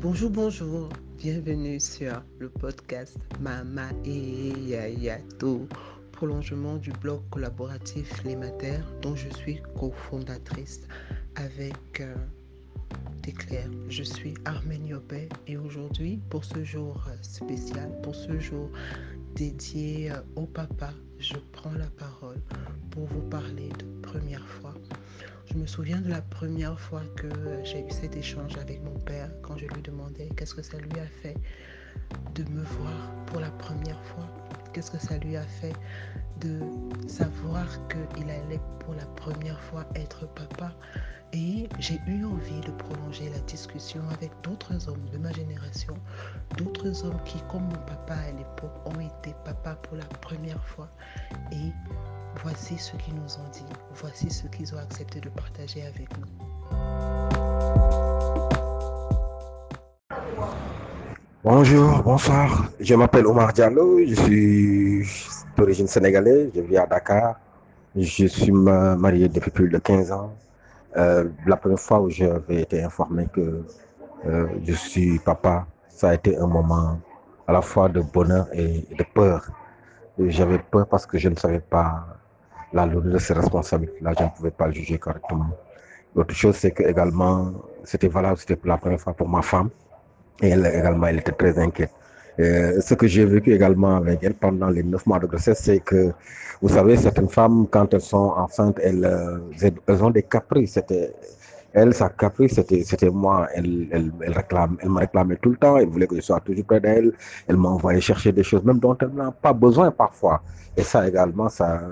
Bonjour, bonjour, bienvenue sur le podcast Mama et Yayato, prolongement du blog collaboratif Les Mater, dont je suis cofondatrice avec euh, Déclaire. Je suis Armène Yopé et aujourd'hui, pour ce jour euh, spécial, pour ce jour dédié euh, au papa, je prends la parole pour vous parler de première fois. Je me souviens de la première fois que j'ai eu cet échange avec mon père quand je lui demandais qu'est-ce que ça lui a fait de me voir pour la première fois. Qu'est-ce que ça lui a fait de savoir qu'il allait pour la première fois être papa. Et j'ai eu envie de prolonger la discussion avec d'autres hommes de ma génération, d'autres hommes qui, comme mon papa à l'époque, ont été papa pour la première fois. Et voici ce qu'ils nous ont dit, voici ce qu'ils ont accepté de partager avec nous. Bonjour, bonsoir. Je m'appelle Omar Diallo, je suis d'origine sénégalaise, je vis à Dakar. Je suis marié depuis plus de 15 ans. Euh, la première fois où j'avais été informé que euh, je suis papa, ça a été un moment à la fois de bonheur et de peur. J'avais peur parce que je ne savais pas la lourdeur de ces responsabilités-là, je ne pouvais pas le juger correctement. L'autre chose, c'est que également, c'était valable, c'était pour la première fois pour ma femme. Elle également, elle était très inquiète. Euh, ce que j'ai vécu également avec elle pendant les neuf mois de grossesse, c'est que, vous savez, certaines femmes, quand elles sont enceintes, elles, euh, elles ont des caprices. Elle, sa caprice, c'était, moi. Elle, elle, elle, réclame, elle me réclamait tout le temps. Elle voulait que je sois toujours près d'elle. Elle m'envoyait chercher des choses, même dont elle n'a pas besoin parfois. Et ça également, ça,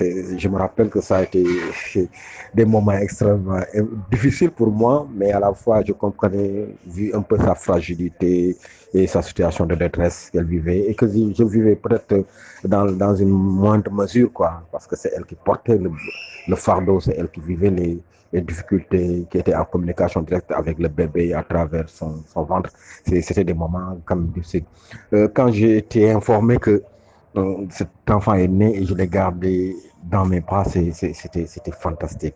je me rappelle que ça a été des moments extrêmement difficiles pour moi, mais à la fois, je comprenais, vu un peu sa fragilité et sa situation de détresse qu'elle vivait, et que je vivais peut-être dans, dans une moindre mesure, quoi, parce que c'est elle qui portait le fardeau, c'est elle qui vivait les, les difficultés qui étaient en communication directe avec le bébé à travers son, son ventre. C'était des moments comme difficiles. Euh, quand j'ai été informé que euh, cet enfant est né et je l'ai gardé dans mes bras, c'était fantastique.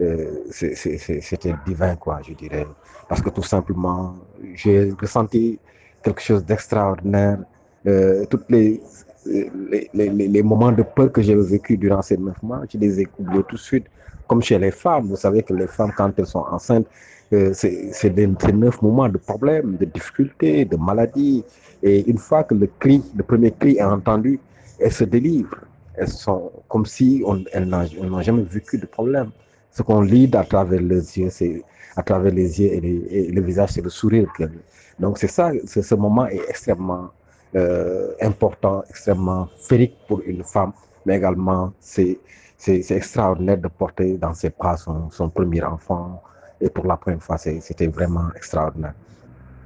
Euh, c'était divin, quoi, je dirais. Parce que tout simplement, j'ai ressenti quelque chose d'extraordinaire. Euh, toutes les les, les, les, moments de peur que j'ai vécu durant ces neuf mois, je les ai oubliés tout de suite. Comme chez les femmes, vous savez que les femmes, quand elles sont enceintes, euh, c'est des, neuf moments de problèmes, de difficultés, de maladies. Et une fois que le cri, le premier cri est entendu, elles se délivrent. Elles sont comme si on, elles n'ont jamais vécu de problème. Ce qu'on lit à travers les yeux, c'est à travers les yeux et, le visage, c'est le sourire. Donc c'est ça, ce moment est extrêmement euh, important, extrêmement férique pour une femme, mais également c'est extraordinaire de porter dans ses bras son, premier enfant. Et pour la première fois, c'était vraiment extraordinaire.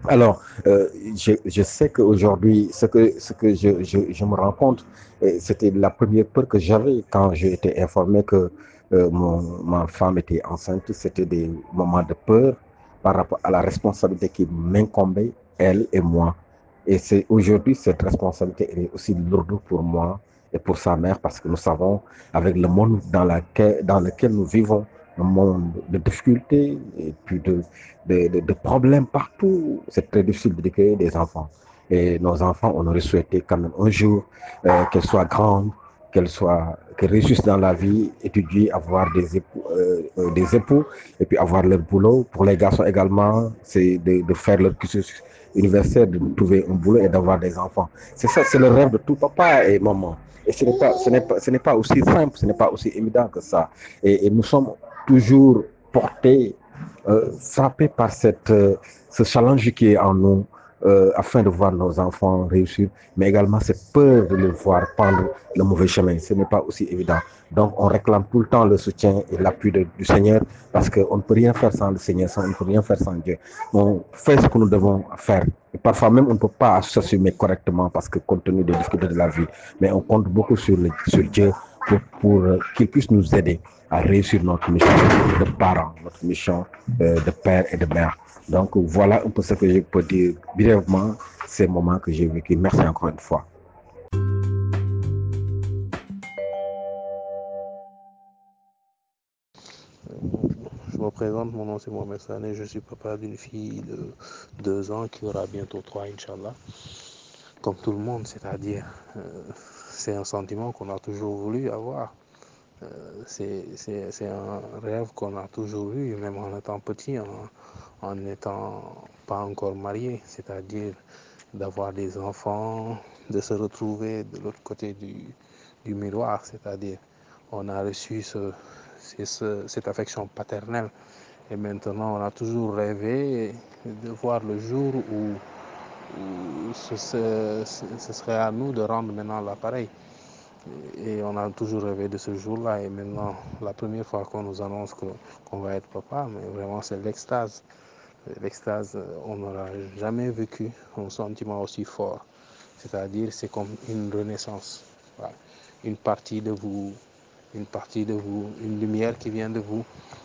Alors, euh, je, sais qu'aujourd'hui, ce que, ce que je, me rends compte, c'était la première peur que j'avais quand j'ai été informé que euh, mon, ma femme était enceinte. C'était des moments de peur par rapport à la responsabilité qui m'incombait, elle et moi. Et c'est aujourd'hui, cette responsabilité est aussi lourde pour moi et pour sa mère parce que nous savons, avec le monde dans, laquelle, dans lequel nous vivons, un monde de difficultés et puis de, de, de, problèmes partout, c'est très difficile d'éduquer des enfants. Et nos enfants, on aurait souhaité quand même un jour euh, qu'elles soient grandes, qu'elles soient, qu'elles réussissent dans la vie, étudier, avoir des époux, euh, des époux, et puis avoir leur boulot. Pour les garçons également, c'est de, de faire leur cursus universitaire, de trouver un boulot et d'avoir des enfants. C'est ça, c'est le rêve de tout papa et maman. Et ce n'est pas, ce n'est pas, ce n'est pas aussi simple, ce n'est pas aussi évident que ça. Et, et nous sommes toujours portés, euh, frappés par cette, euh, ce challenge qui est en nous, euh, afin de voir nos enfants réussir, mais également cette peur de les voir prendre le mauvais chemin. Ce n'est pas aussi évident. Donc, on réclame tout le temps le soutien et l'appui du Seigneur parce qu'on ne peut rien faire sans le Seigneur, sans, on ne peut rien faire sans Dieu. On fait ce que nous devons faire. Parfois même, on ne peut pas s'assumer correctement parce que compte tenu des difficultés de la vie, mais on compte beaucoup sur, sur Dieu pour, euh, qu'ils puissent nous aider à réussir notre mission de parents, notre mission euh, de père et de mère. Donc voilà un peu ce que je peux dire brièvement ces moments que j'ai vécu. Merci encore une fois. Je me présente, mon nom c'est Mohamed Sané, je suis papa d'une fille de deux ans qui aura bientôt trois, Inch'Allah, comme tout le monde, c'est-à-dire euh, c'est un sentiment qu'on a toujours voulu avoir. Euh, c'est un rêve qu'on a toujours eu, même en étant petit, en n'étant pas encore marié, c'est-à-dire d'avoir des enfants, de se retrouver de l'autre côté du, du miroir, c'est-à-dire on a reçu ce, ce, cette affection paternelle. Et maintenant on a toujours rêvé de voir le jour où ce, serait à nous de rendre maintenant l'appareil. Et on a toujours rêvé de ce jour-là et maintenant la première fois qu'on nous annonce qu'on qu va être papa, mais vraiment c'est l'extase. L'extase, on n'aura jamais vécu un sentiment aussi fort. C'est-à-dire c'est comme une renaissance. Une partie de vous, une partie de vous, une lumière qui vient de vous,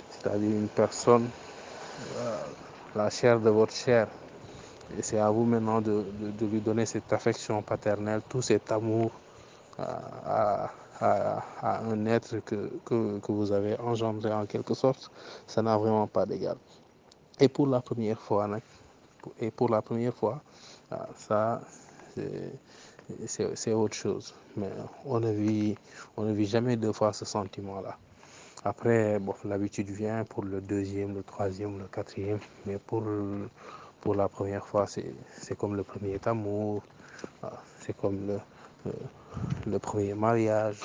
c'est-à-dire une personne, euh, la chair de votre chair. C'est à vous maintenant de, lui donner cette affection paternelle, tout cet amour à, à, un être que, vous avez engendré en quelque sorte. Ça n'a vraiment pas d'égal. Et pour la première fois, et pour la première fois, ça, c'est autre chose. Mais on ne, vit, on ne vit jamais deux fois ce sentiment-là. Après, bon, l'habitude vient pour le deuxième, le troisième, le quatrième. Mais pour, pour la première fois, c'est comme le premier amour. C'est comme le, le, le, premier mariage.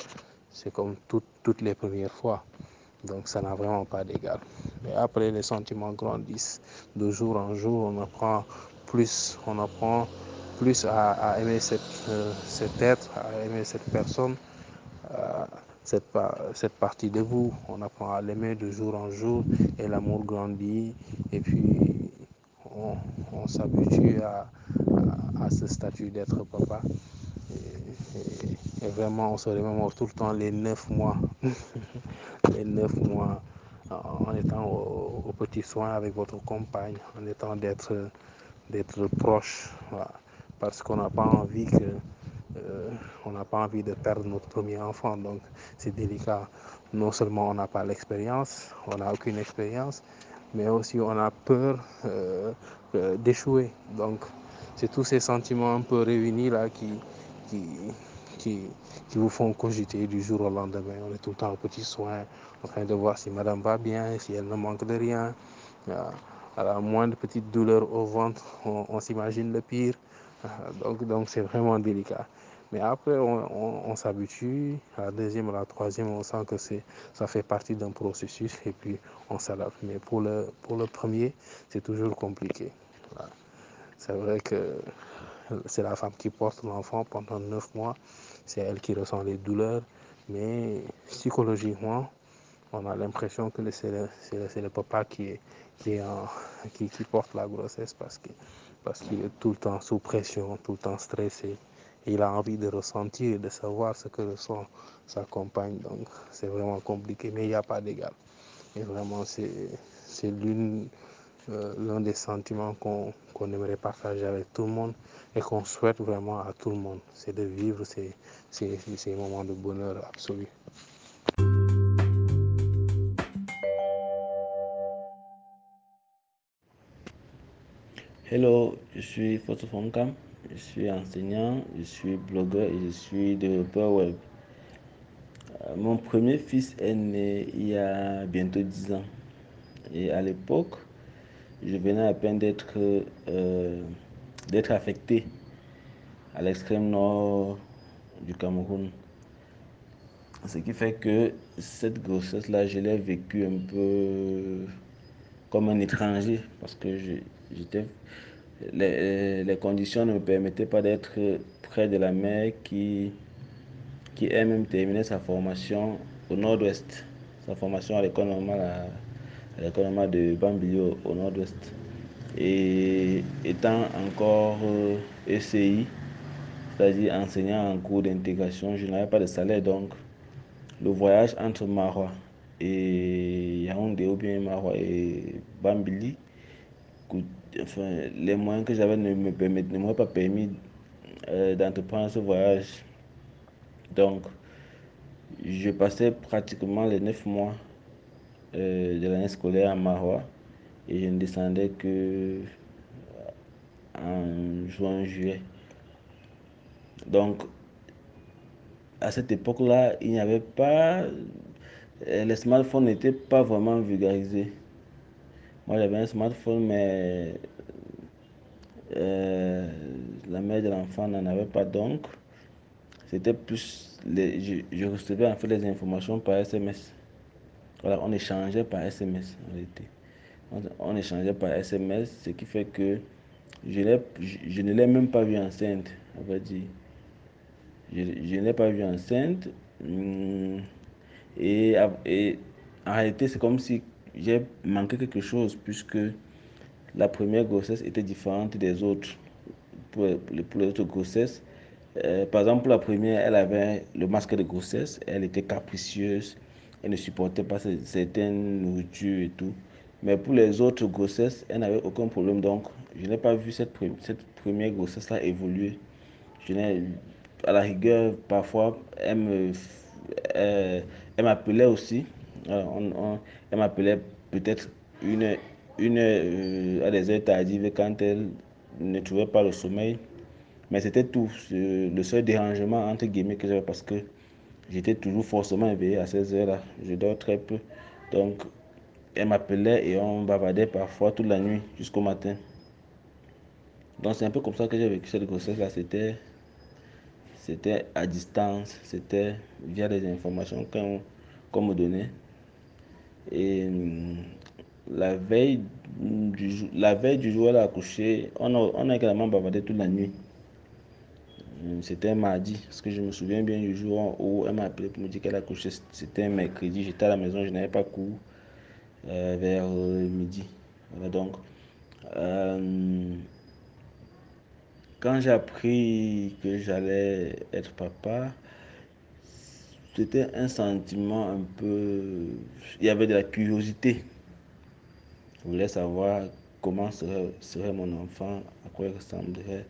C'est comme tout, toutes les premières fois. Donc ça n'a vraiment pas d'égal. Mais après, les sentiments grandissent. De jour en jour, on apprend plus, on apprend plus à, à aimer cette, euh, cet être, à aimer cette personne, euh, cette, cette partie de vous. On apprend à l'aimer de jour en jour et l'amour grandit. Et puis, on, s'habitue à, ce statut d'être papa. Et, vraiment, on se remémore tout le temps les neuf mois. les neuf mois en étant au, au petit soin avec votre compagne, en étant d'être proche. Parce qu'on n'a pas envie que euh, on n'a pas envie de perdre notre premier enfant donc c'est délicat non seulement on n'a pas l'expérience on n'a aucune expérience mais aussi on a peur euh, euh, d'échouer. Donc c'est tous ces sentiments un peu réunis là qui qui qui qui vous font cogiter du jour au lendemain. On est tout le temps au petit soin en train de voir si madame va bien si elle ne manque de rien. À la moindre petite douleur au ventre on, on s'imagine le pire. Donc donc c'est vraiment délicat mais après on, s'habitue. À la deuxième à la troisième on sent que ça fait partie d'un processus et puis on s'adapte. Mais pour le pour le premier c'est toujours compliqué. C'est vrai que c'est la femme qui porte l'enfant pendant neuf mois. C'est elle qui ressent les douleurs. Mais psychologiquement on a l'impression que c'est le, le, papa qui est qui, en, qui, qui porte la grossesse parce que parce qu'il est tout le temps sous pression, tout le temps stressé. Il a envie de ressentir et de savoir ce que ressent sa compagne. Donc c'est vraiment compliqué, mais il n'y a pas d'égal. Et vraiment, c'est euh, l'un des sentiments qu'on qu aimerait partager avec tout le monde et qu'on souhaite vraiment à tout le monde. C'est de vivre ces, ces, moments de bonheur absolu. Hello, je suis Foto Foncam, je suis enseignant, je suis blogueur et je suis développeur web. Euh, mon premier fils est né il y a bientôt 10 ans. Et à l'époque, je venais à peine d'être euh, d'être affecté à l'extrême nord du Cameroun. Ce qui fait que cette grossesse-là, je l'ai vécue un peu comme un étranger parce que j'étais les, les, conditions ne me permettaient pas d'être près de la mère qui, qui elle-même terminait sa formation au nord-ouest, sa formation à l'école normale, à, l'école normale de Bambilio au, nord-ouest. Et étant encore euh, ECI, c'est-à-dire enseignant en cours d'intégration, je n'avais pas de salaire donc le voyage entre Marois et Yaoundé ou bien Marois et Bambili les moyens que j'avais ne me m'auraient pas permis euh, d'entreprendre ce voyage. Donc, je passais pratiquement les neuf mois euh, de l'année scolaire à Marois et je ne descendais que en juin-juillet. Donc, à cette époque-là, il n'y avait pas. Les smartphones n'étaient pas vraiment vulgarisés. Moi, j'avais un smartphone, mais euh, la mère de l'enfant n'en avait pas donc. C'était plus. Je, recevais en fait les informations par SMS. Voilà, on échangeait par SMS en réalité. On, échangeait par SMS, ce qui fait que je, je, ne l'ai même pas vu enceinte, on va dire. Je, ne l'ai pas vu enceinte. Hmm, et, et en réalité, c'est comme si j'ai manqué quelque chose, puisque la première grossesse était différente des autres. Pour, les autres grossesses, euh, par exemple, pour la première, elle avait le masque de grossesse, elle était capricieuse, elle ne supportait pas certaines nourritures et tout. Mais pour les autres grossesses, elle n'avait aucun problème. Donc, je n'ai pas vu cette, cette première grossesse-là évoluer. Je n'ai, à la rigueur, parfois, elle me, euh, elle m'appelait aussi. Elle m'appelait peut-être une, une, euh, à des heures tardives quand elle ne trouvait pas le sommeil. Mais c'était tout. Le seul dérangement, entre guillemets, que j'avais parce que j'étais toujours forcément éveillé à ces heures-là. Je dors très peu. Donc, elle m'appelait et on bavardait parfois toute la nuit jusqu'au matin. Donc, c'est un peu comme ça que j'ai vécu cette grossesse-là. C'était, c'était à distance. C'était via des informations qu'on, me donnait. Et hum, la veille du, la veille du jour où elle a accouché, on a, on a également bavardé toute la nuit. Euh, c'était un mardi, parce que je me souviens bien du jour où elle m'a appelé pour me dire qu'elle a couché. C'était un mercredi, j'étais à la maison, je n'avais pas cours euh, vers euh, midi. donc, quand j'ai appris que j'allais être papa, c'était un sentiment un peu. Il y avait de la curiosité. Je voulais savoir comment serait, serait mon enfant, à quoi il ressemblerait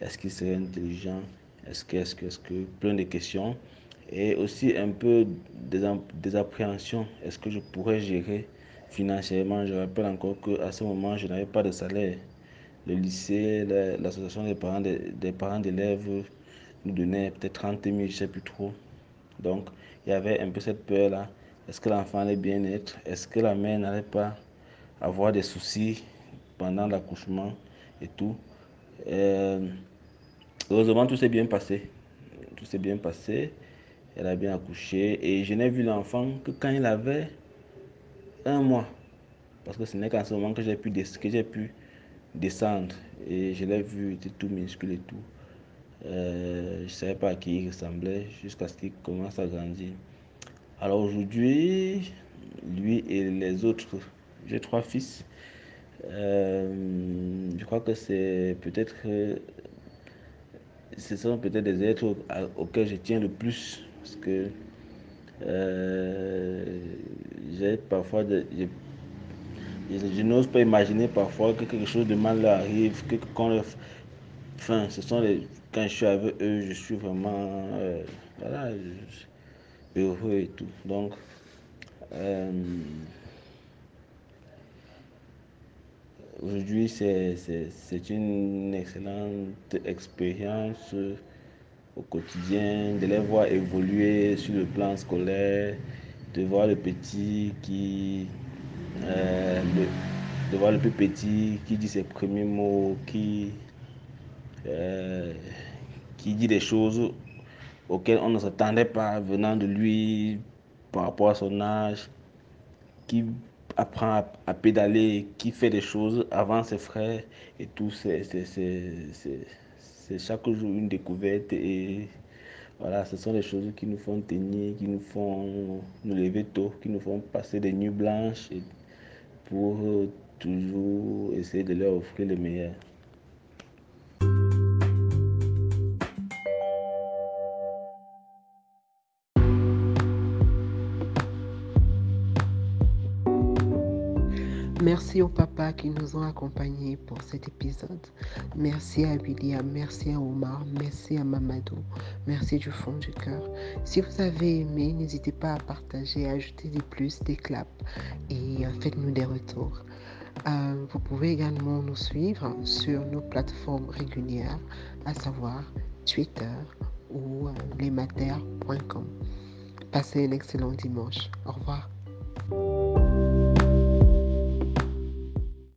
est-ce qu'il serait intelligent Est-ce que, est-ce que, est-ce que, plein de questions. Et aussi un peu des, des appréhensions. Est-ce que je pourrais gérer financièrement? Je rappelle encore qu'à ce moment, je n'avais pas de salaire. Le lycée, l'association des parents, des, parents d'élèves nous donnait peut-être 30 000, je ne sais plus trop. Donc, il y avait un peu cette peur-là. Est-ce que l'enfant allait bien être? Est-ce que la mère n'allait pas avoir des soucis pendant l'accouchement et tout? Euh, heureusement, tout s'est bien passé. Tout s'est bien passé. Elle a bien accouché. Et je n'ai vu l'enfant que quand il avait un mois. Parce que ce n'est qu'en ce moment que j'ai pu, pu descendre. Et je l'ai vu, il était tout minuscule et tout. Euh, je ne savais pas à qui il ressemblait jusqu'à ce qu'il commence à grandir. Alors aujourd'hui, lui et les autres, j'ai trois fils. Euh, je crois que c'est peut-être. ce sont peut-être des êtres auxquels je tiens le plus. Parce que euh, j'ai parfois. je, n'ose pas imaginer parfois que quelque chose de mal leur arrive, que quand Enfin, ce sont les. Quand je suis avec eux, je suis vraiment. Euh, voilà, heureux et tout. Donc. Aujourd'hui, c'est une excellente expérience au quotidien de les voir évoluer sur le plan scolaire, de voir le petit qui. Euh, de voir le plus petit qui dit ses premiers mots, qui, euh, qui dit des choses auxquelles on ne s'attendait pas venant de lui par rapport à son âge, qui apprend à, pédaler, qui fait des choses avant ses frères et tout. C'est chaque jour une découverte et voilà, ce sont les choses qui nous font tenir, qui nous font nous lever tôt, qui nous font passer des nuits blanches pour toujours essayer de leur offrir le meilleur. Merci aux papas qui nous ont accompagnés pour cet épisode. Merci à William, merci à Omar, merci à Mamadou, merci du fond du cœur. Si vous avez aimé, n'hésitez pas à partager, à ajouter des plus, des claps et euh, faites-nous des retours. Euh, vous pouvez également nous suivre sur nos plateformes régulières, à savoir Twitter ou euh, lesmater.com. Passez un excellent dimanche. Au revoir.